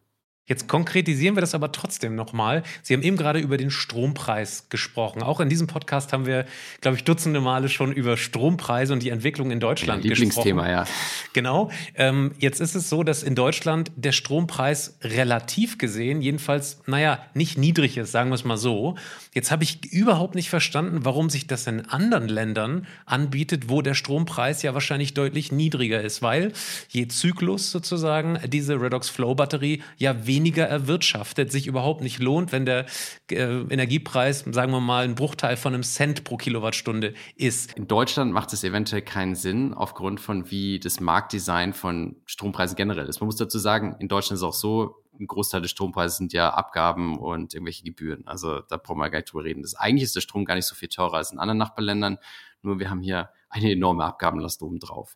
Jetzt konkretisieren wir das aber trotzdem nochmal. Sie haben eben gerade über den Strompreis gesprochen. Auch in diesem Podcast haben wir, glaube ich, dutzende Male schon über Strompreise und die Entwicklung in Deutschland ja, Lieblingsthema, gesprochen. ja. Genau. Ähm, jetzt ist es so, dass in Deutschland der Strompreis relativ gesehen, jedenfalls, naja, nicht niedrig ist, sagen wir es mal so. Jetzt habe ich überhaupt nicht verstanden, warum sich das in anderen Ländern anbietet, wo der Strompreis ja wahrscheinlich deutlich niedriger ist, weil je Zyklus sozusagen diese Redox Flow Batterie ja weniger erwirtschaftet, sich überhaupt nicht lohnt, wenn der äh, Energiepreis, sagen wir mal, ein Bruchteil von einem Cent pro Kilowattstunde ist. In Deutschland macht es eventuell keinen Sinn, aufgrund von wie das Marktdesign von Strompreisen generell ist. Man muss dazu sagen, in Deutschland ist es auch so, ein Großteil des Strompreises sind ja Abgaben und irgendwelche Gebühren. Also da brauchen wir gar nicht drüber reden. Das, eigentlich ist der Strom gar nicht so viel teurer als in anderen Nachbarländern. Nur wir haben hier eine enorme Abgabenlast oben drauf.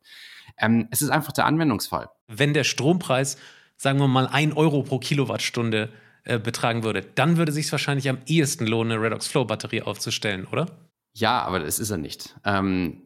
Ähm, es ist einfach der Anwendungsfall. Wenn der Strompreis sagen wir mal, ein Euro pro Kilowattstunde äh, betragen würde, dann würde sich wahrscheinlich am ehesten lohnen, eine Redox Flow Batterie aufzustellen, oder? Ja, aber das ist er nicht. Ähm,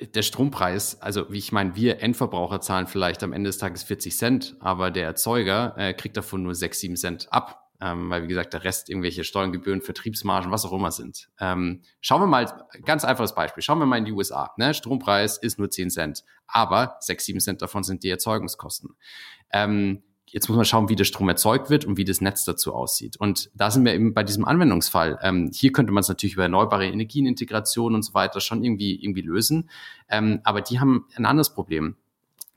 der Strompreis, also wie ich meine, wir Endverbraucher zahlen vielleicht am Ende des Tages 40 Cent, aber der Erzeuger äh, kriegt davon nur 6, 7 Cent ab. Ähm, weil, wie gesagt, der Rest irgendwelche Steuergebühren, Vertriebsmargen, was auch immer sind. Ähm, schauen wir mal, ganz einfaches Beispiel, schauen wir mal in die USA. Ne? Strompreis ist nur 10 Cent, aber 6, 7 Cent davon sind die Erzeugungskosten. Ähm, Jetzt muss man schauen, wie der Strom erzeugt wird und wie das Netz dazu aussieht. Und da sind wir eben bei diesem Anwendungsfall. Ähm, hier könnte man es natürlich über erneuerbare Energienintegration und so weiter schon irgendwie, irgendwie lösen. Ähm, aber die haben ein anderes Problem.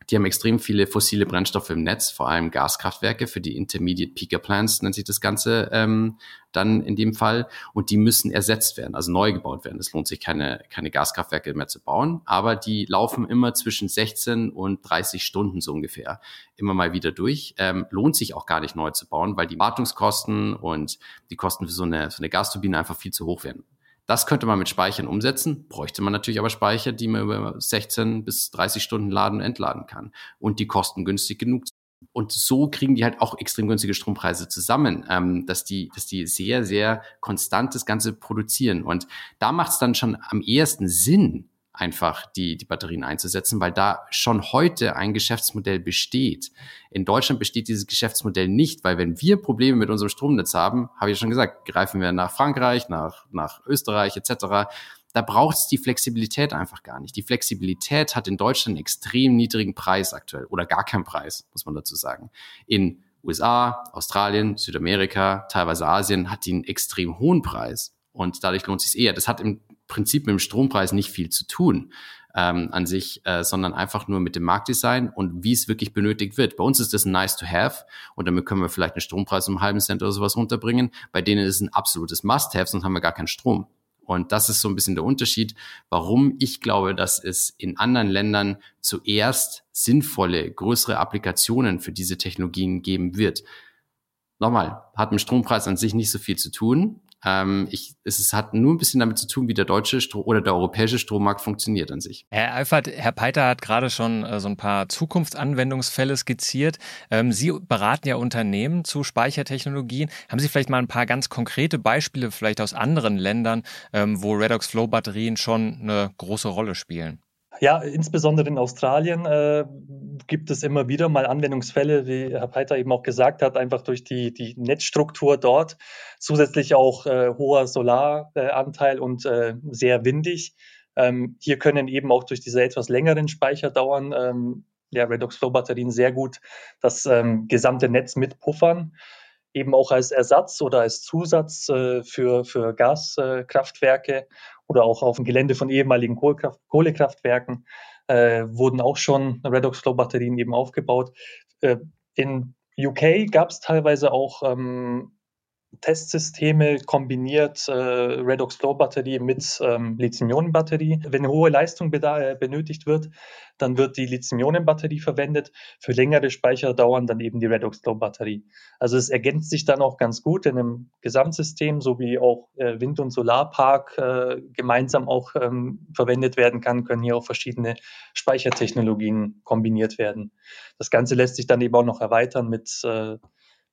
Die haben extrem viele fossile Brennstoffe im Netz, vor allem Gaskraftwerke für die Intermediate Peaker Plants nennt sich das Ganze ähm, dann in dem Fall. Und die müssen ersetzt werden, also neu gebaut werden. Es lohnt sich keine, keine Gaskraftwerke mehr zu bauen, aber die laufen immer zwischen 16 und 30 Stunden so ungefähr immer mal wieder durch. Ähm, lohnt sich auch gar nicht neu zu bauen, weil die Wartungskosten und die Kosten für so eine, so eine Gasturbine einfach viel zu hoch werden. Das könnte man mit Speichern umsetzen, bräuchte man natürlich aber Speicher, die man über 16 bis 30 Stunden laden und entladen kann und die kosten günstig genug. Und so kriegen die halt auch extrem günstige Strompreise zusammen, ähm, dass, die, dass die sehr, sehr konstant das Ganze produzieren. Und da macht es dann schon am ehesten Sinn, einfach die, die Batterien einzusetzen, weil da schon heute ein Geschäftsmodell besteht. In Deutschland besteht dieses Geschäftsmodell nicht, weil wenn wir Probleme mit unserem Stromnetz haben, habe ich ja schon gesagt, greifen wir nach Frankreich, nach, nach Österreich etc. Da braucht es die Flexibilität einfach gar nicht. Die Flexibilität hat in Deutschland einen extrem niedrigen Preis aktuell oder gar keinen Preis, muss man dazu sagen. In USA, Australien, Südamerika, teilweise Asien hat die einen extrem hohen Preis. Und dadurch lohnt es sich eher. Das hat im Prinzip mit dem Strompreis nicht viel zu tun ähm, an sich, äh, sondern einfach nur mit dem Marktdesign und wie es wirklich benötigt wird. Bei uns ist das nice to have und damit können wir vielleicht einen Strompreis um einen halben Cent oder sowas runterbringen. Bei denen ist es ein absolutes Must-have, sonst haben wir gar keinen Strom. Und das ist so ein bisschen der Unterschied, warum ich glaube, dass es in anderen Ländern zuerst sinnvolle, größere Applikationen für diese Technologien geben wird. Nochmal, hat mit Strompreis an sich nicht so viel zu tun. Ähm, ich, es ist, hat nur ein bisschen damit zu tun, wie der deutsche Stro oder der europäische Strommarkt funktioniert an sich. Herr Eifert, Herr Peiter hat gerade schon äh, so ein paar Zukunftsanwendungsfälle skizziert. Ähm, Sie beraten ja Unternehmen zu Speichertechnologien. Haben Sie vielleicht mal ein paar ganz konkrete Beispiele vielleicht aus anderen Ländern, ähm, wo Redox Flow Batterien schon eine große Rolle spielen? Ja, insbesondere in Australien äh, gibt es immer wieder mal Anwendungsfälle, wie Herr Peiter eben auch gesagt hat, einfach durch die, die Netzstruktur dort. Zusätzlich auch äh, hoher Solaranteil und äh, sehr windig. Ähm, hier können eben auch durch diese etwas längeren Speicherdauern ähm, ja, Redox Flow Batterien sehr gut das ähm, gesamte Netz mitpuffern eben auch als Ersatz oder als Zusatz äh, für, für Gaskraftwerke oder auch auf dem Gelände von ehemaligen Kohlekraft Kohlekraftwerken äh, wurden auch schon Redox Flow Batterien eben aufgebaut. Äh, in UK gab es teilweise auch ähm, Testsysteme kombiniert, äh, Redox Flow Batterie mit ähm, Lithium-Ionen-Batterie. Wenn hohe Leistung äh, benötigt wird, dann wird die Lithium-Ionen-Batterie verwendet. Für längere Speicherdauern dann eben die Redox Flow Batterie. Also es ergänzt sich dann auch ganz gut in einem Gesamtsystem, so wie auch äh, Wind- und Solarpark äh, gemeinsam auch ähm, verwendet werden kann, können hier auch verschiedene Speichertechnologien kombiniert werden. Das Ganze lässt sich dann eben auch noch erweitern mit äh,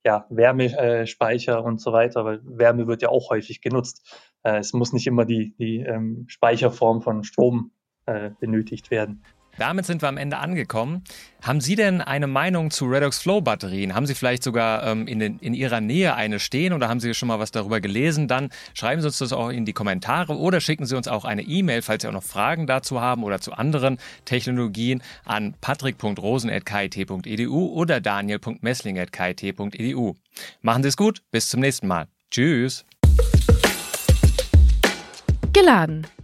ja, Wärmespeicher und so weiter, weil Wärme wird ja auch häufig genutzt. Äh, es muss nicht immer die, die ähm, Speicherform von Strom äh, benötigt werden. Damit sind wir am Ende angekommen. Haben Sie denn eine Meinung zu Redox Flow Batterien? Haben Sie vielleicht sogar ähm, in, den, in Ihrer Nähe eine stehen oder haben Sie schon mal was darüber gelesen? Dann schreiben Sie uns das auch in die Kommentare oder schicken Sie uns auch eine E-Mail, falls Sie auch noch Fragen dazu haben oder zu anderen Technologien an patrick.rosen.kit.edu oder daniel.messling.kit.edu. Machen Sie es gut, bis zum nächsten Mal. Tschüss. Geladen